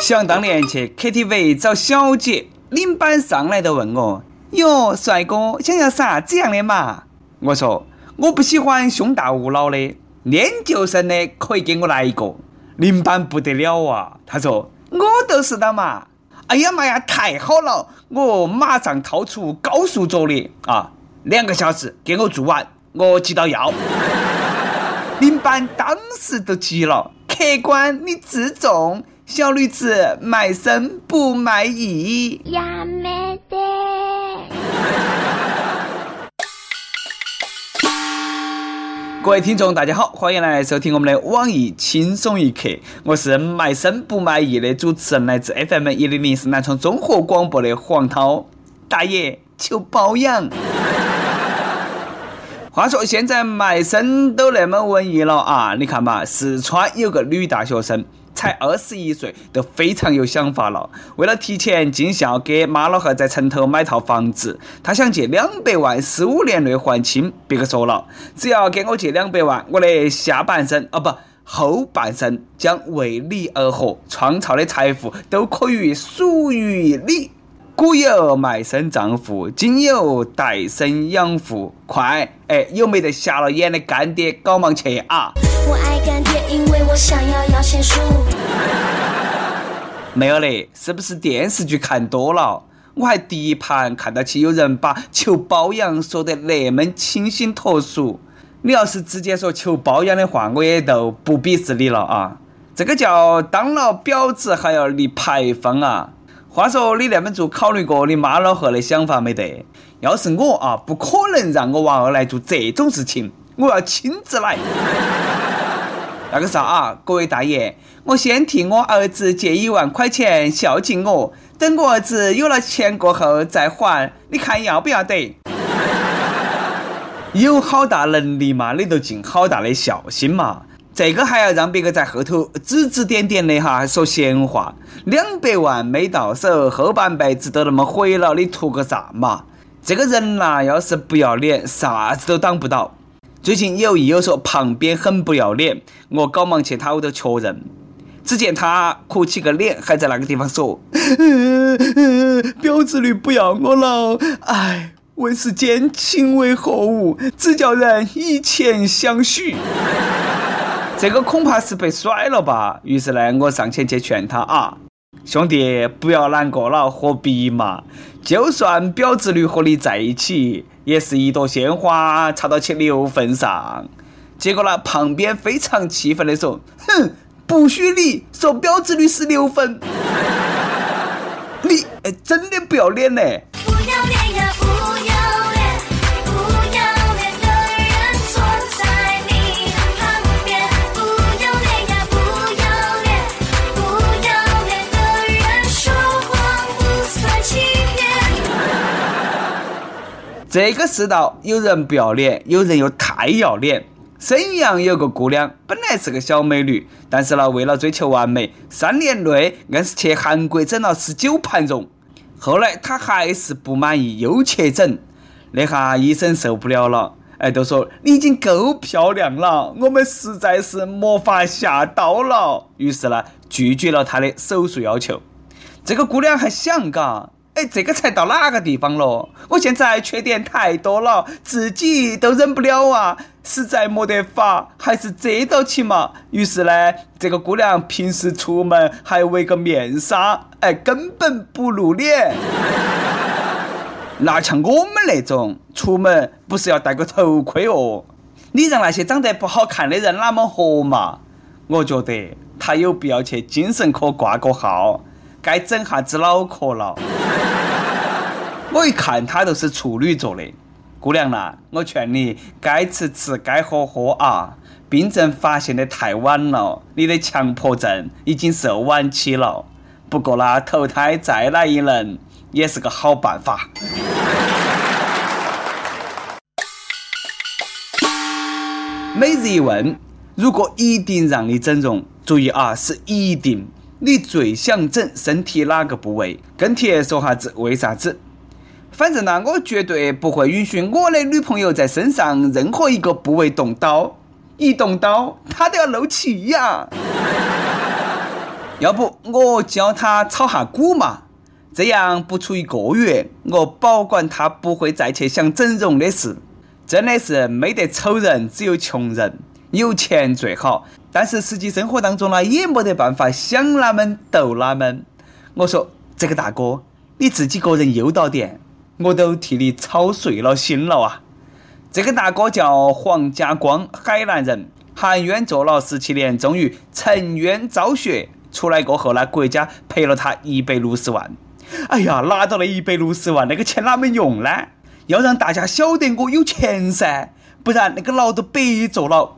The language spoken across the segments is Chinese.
想当年去 KTV 找小姐，领班上来就问我：“哟，帅哥，想要啥子样的嘛？”我说：“我不喜欢胸大无脑的，研究生的可以给我来一个。”领班不得了啊，他说：“我都是的嘛。”哎呀妈呀，太好了！我马上掏出高速着力啊，两个小时给我做完，我急到要。领班当时都急了，客官你自重，小女子卖身不卖艺。呀没得。各位听众，大家好，欢迎来收听我们的网易轻松一刻。我是卖身不卖艺的主持人，来自 FM 一零零四南充综合广播的黄涛。大爷求包养。话说现在卖身都那么文艺了啊！你看嘛，四川有个女大学生。才二十一岁，都非常有想法了。为了提前尽孝，给妈老汉在城头买套房子，他想借两百万，十五年内还清。别个说了，只要给我借两百万，我的下半生哦不，后半生将为你而活，创造的财富都可以属于你。古有卖身葬父，今有代身养父。快，哎，有没得瞎了眼的干爹，搞忙去啊！我爱干爹，因为我想要摇钱树。没有嘞，是不是电视剧看多了？我还第一盘看到起有人把求包养说得那么清新脱俗。你要是直接说求包养的话，我也就不鄙视你了啊！这个叫当了婊子还要立牌坊啊！话说你那么做，考虑过你妈老汉的想法没得？要是我啊，不可能让我娃儿来做这种事情，我要亲自来。那个啥啊，各位大爷，我先替我儿子借一万块钱孝敬我，等我儿子有了钱过后再还，你看要不要得？有好大能力嘛，你就尽好大的孝心嘛。这个还要让别个在后头指指点点的哈，说闲话。两百万没到手，后半辈子都那么毁了，你图个啥嘛？这个人呐，要是不要脸，啥子都挡不到。最近有意友说旁边很不要脸，我赶忙去他屋头确认。只见他哭起个脸，还在那个地方说：“表子女不要我了，哎，问世间情为何物，只叫人以钱相许。”这个恐怕是被甩了吧？于是呢，我上前去劝他啊，兄弟，不要难过了，何必嘛？就算表侄女和你在一起，也是一朵鲜花插到其牛粪上。结果呢，旁边非常气愤的说：“哼，不许你说表侄女是牛粪，你哎，真的不要脸嘞！”这个世道，有人不要脸，有人又太要脸。沈阳有个姑娘，本来是个小美女，但是呢，为了追求完美，三年内硬是去韩国整了十九盘容。后来她还是不满意，又去整。那下医生受不了了，哎，都说你已经够漂亮了，我们实在是没法下刀了。于是呢，拒绝了她的手术要求。这个姑娘还想嘎。哎，这个才到哪个地方了？我现在缺点太多了，自己都忍不了啊！实在没得法，还是遮到起嘛。于是呢，这个姑娘平时出门还围个面纱，哎，根本不露脸。那像我们那种出门不是要戴个头盔哦？你让那些长得不好看的人哪么活嘛？我觉得他有必要去精神科挂个号。该整下子脑壳了。我一看她都是处女座的姑娘啦，我劝你该吃吃该喝喝啊！病症发现的太晚了，你的强迫症已经是晚期了。不过啦，投胎再来一轮也是个好办法。每日一问：如果一定让你整容，注意啊，是一定。你最想整身体哪个部位？跟帖说哈子为啥子？反正呢，我绝对不会允许我的女朋友在身上任何一个部位动刀，一动刀她都要漏气呀！要不我教她炒下股嘛？这样不出一个月，我保管她不会再去想整容的事。真的是没得丑人，只有穷人。有钱最好，但是实际生活当中呢，也没得办法想哪们逗哪们。我说这个大哥，你自己个人悠到点，我都替你操碎了心了啊！这个大哥叫黄家光，海南人，含冤坐牢十七年，终于沉冤昭雪。出来过后呢，国家赔了他一百六十万。哎呀，拿到了一百六十万，那个钱哪么用呢？要让大家晓得我有钱噻，不然那个牢都白坐了。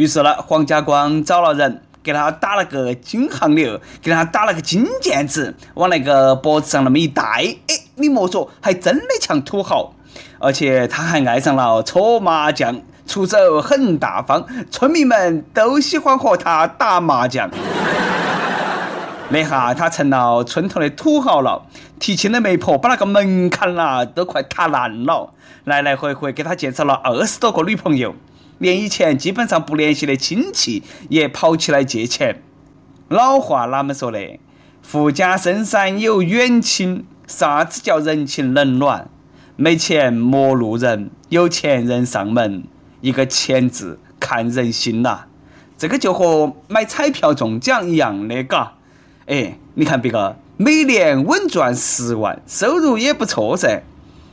于是呢，黄家光找了人，给他打了个金项链，给他打了个金戒指，往那个脖子上那么一戴，哎，你莫说，还真的像土豪。而且他还爱上了搓麻将，出手很大方，村民们都喜欢和他打麻将。那下他成了村头的土豪了，提亲的媒婆把那个门槛啦都快踏烂了，来来回回给他介绍了二十多个女朋友，连以前基本上不联系的亲戚也跑起来借钱。老话哪么说的？富家深山有远亲，啥子叫人情冷暖？没钱陌路人，有钱人上门。一个钱字看人心呐，这个就和买彩票中奖一样的，嘎。哎，你看别个每年稳赚十万，收入也不错噻。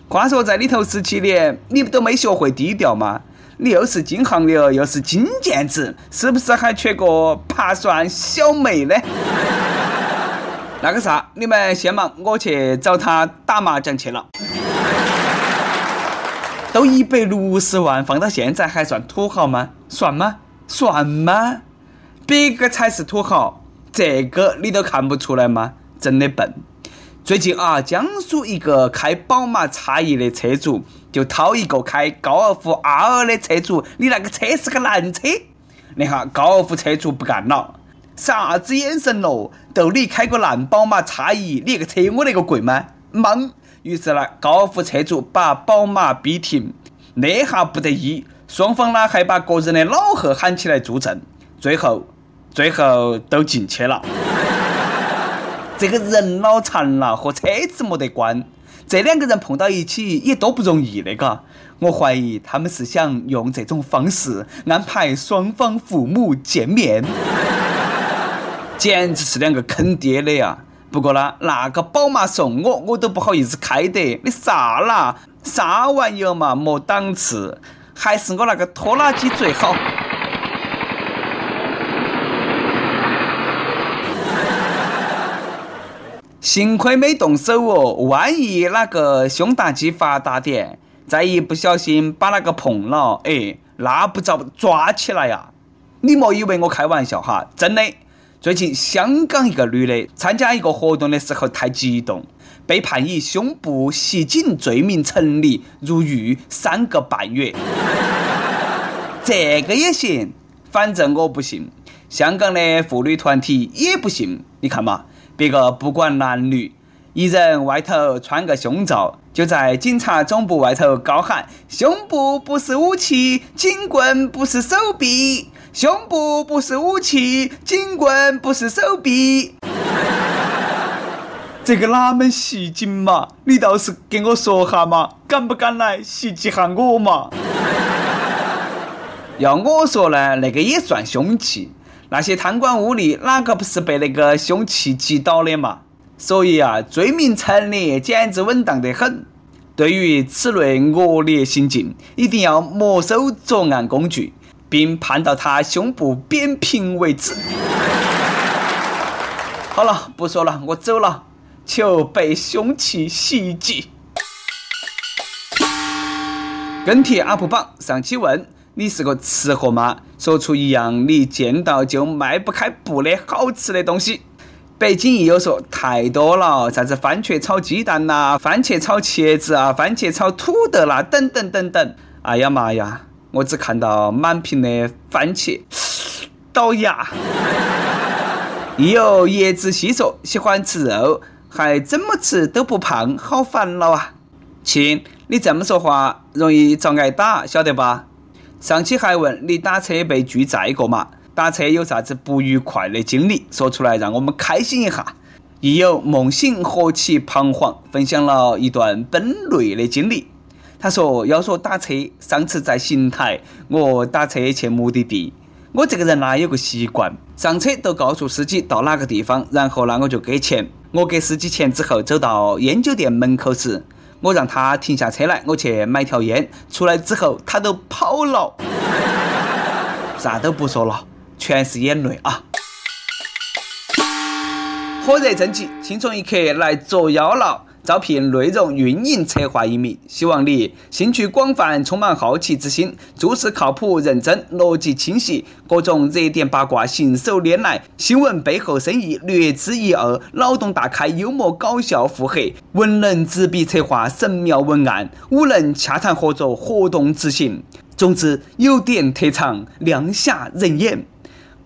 话说在里头十七年，你都没学会低调吗？你又是金项链，又是金戒指，是不是还缺个爬算小妹呢？那个啥，你们先忙，我去找他打麻将去了。都一百六十万，放到现在还算土豪吗？算吗？算吗？别个才是土豪。这个你都看不出来吗？真的笨！最近啊，江苏一个开宝马叉一的车主就掏一个开高尔夫 R 的车主，你那个车是个烂车。那下高尔夫车主不干了，啥子眼神咯？都你开个烂宝马叉一，你那个车我那个贵吗？懵！于是呢，高尔夫车主把宝马逼停，那下不得意，双方呢还把个人的老贺喊起来作证，最后。最后都进去了。这个人脑残了，和车子没得关。这两个人碰到一起也多不容易的，嘎。我怀疑他们是想用这种方式安排双方父母见面，简直是两个坑爹的呀！不过呢，那个宝马送我，我都不好意思开的。你啥啦？啥玩意儿嘛？没档次，还是我那个拖拉机最好。幸亏没动手哦，万一那个胸大肌发达点，再一不小心把那个碰了，哎，那不遭抓起来呀！你莫以为我开玩笑哈，真的。最近香港一个女的参加一个活动的时候太激动，被判以胸部袭警罪名成立，入狱三个半月。这个也行，反正我不信。香港的妇女团体也不信，你看嘛。别个不管男女，一人外头穿个胸罩，就在警察总部外头高喊：“胸部不是武器，警棍不是手臂；胸部不是武器，警棍不是手臂。”这个哪门袭警嘛？你倒是给我说哈嘛，敢不敢来袭击下我嘛？要我说呢，那个也算凶器。那些贪官污吏哪个不是被那个凶器击倒的嘛？所以啊，罪名成立，简直稳当得很。对于此类恶劣行径，一定要没收作案工具，并判到他胸部扁平为止。好了，不说了，我走了。求被凶器袭击。跟帖 UP 榜上期问。你是个吃货吗？说出一样你见到就迈不开步的好吃的东西。北京亦友说太多了，啥子番茄炒鸡蛋呐，番茄炒茄子啊，番茄炒土豆啦，等等等等。哎呀妈呀，我只看到满屏的番茄，倒牙。亦有叶子细说喜欢吃肉，还怎么吃都不胖，好烦恼啊！亲，你这么说话容易遭挨打，晓得吧？上期还问你打车被拒载过吗？打车有啥子不愉快的经历，说出来让我们开心一下。亦有梦醒何其彷徨，分享了一段奔累的经历。他说：“要说打车，上次在邢台，我打车去目的地。我这个人呢有个习惯，上车都告诉司机到哪个地方，然后呢我就给钱。我给司机钱之后，走到烟酒店门口时，我让他停下车来，我去买条烟。出来之后，他都跑了，啥都不说了，全是眼泪啊！”火热征集，轻松一刻来捉妖了。招聘内容运营策划一名，希望你兴趣广泛，充满好奇之心，做事靠谱认真，逻辑清晰，各种热点八卦信手拈来，新闻背后深意略知一二，脑洞大开，幽默搞笑腹黑，文能执笔策划神妙文案，武能洽谈合作活动执行。总之，有点特长，亮瞎人眼。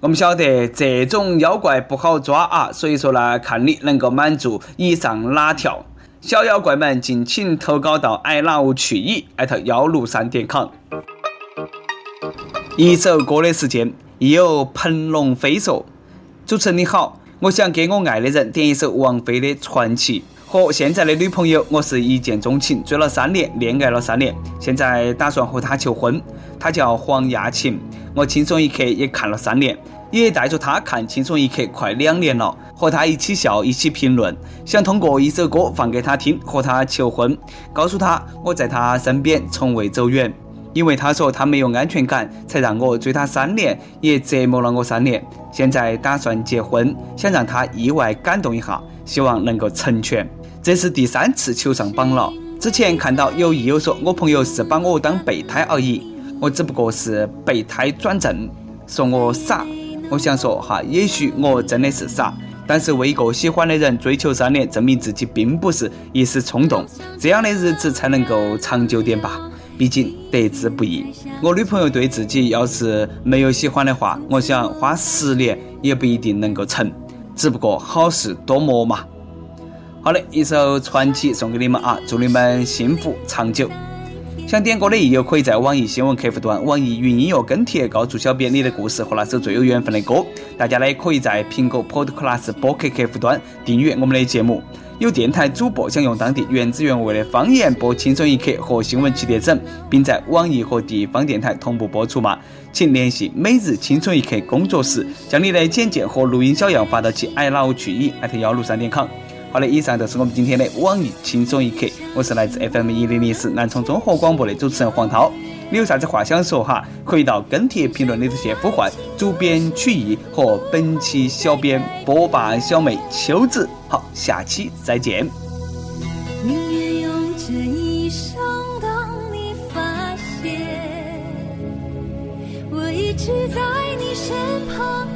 我们晓得这种妖怪不好抓啊，所以说呢，看你能够满足以上哪条。小妖怪们，敬请投稿到 i love 去矣艾特幺六三点 com。一首歌的时间，亦有鹏龙飞说：“主持人你好，我想给我爱的人点一首王菲的《传奇》。和现在的女朋友，我是一见钟情，追了三年，恋爱了三年，现在打算和她求婚。她叫黄亚琴。”我轻松一刻也看了三年，也带着他看轻松一刻快两年了，和他一起笑，一起评论，想通过一首歌放给他听，和他求婚，告诉他我在他身边从未走远，因为他说他没有安全感，才让我追他三年，也折磨了我三年，现在打算结婚，想让他意外感动一下，希望能够成全。这是第三次求上榜了，之前看到有益友说我朋友是把我当备胎而已。我只不过是备胎转正，说我傻。我想说哈，也许我真的是傻，但是为一个喜欢的人追求三年，证明自己并不是一时冲动，这样的日子才能够长久点吧。毕竟得之不易。我女朋友对自己要是没有喜欢的话，我想花十年也不一定能够成。只不过好事多磨嘛。好的，一首传奇送给你们啊，祝你们幸福长久。想点歌的益友可以在网易新闻客户端、网易云音乐跟帖告诉小编你的故事和那首最有缘分的歌。大家呢也可以在苹果 Podcast 播客客户端订阅我们的节目。有电台主播想用当地原汁原味的方言播《轻松一刻》和新闻七点整，并在网易和地方电台同步播出吗？请联系每日轻松一刻工作室，将你的简介和录音小样发到其 i love 去以艾特幺六三点 com。好的，以上就是我们今天的网易轻松一刻。我是来自 FM 一零零四南充综合广播的主持人黄涛。你有啥子话想说哈？可以到跟帖评论里头去呼唤主编曲艺和本期小编波霸小妹秋子。好，下期再见。宁愿用这一生等你发现，我一直在你身旁。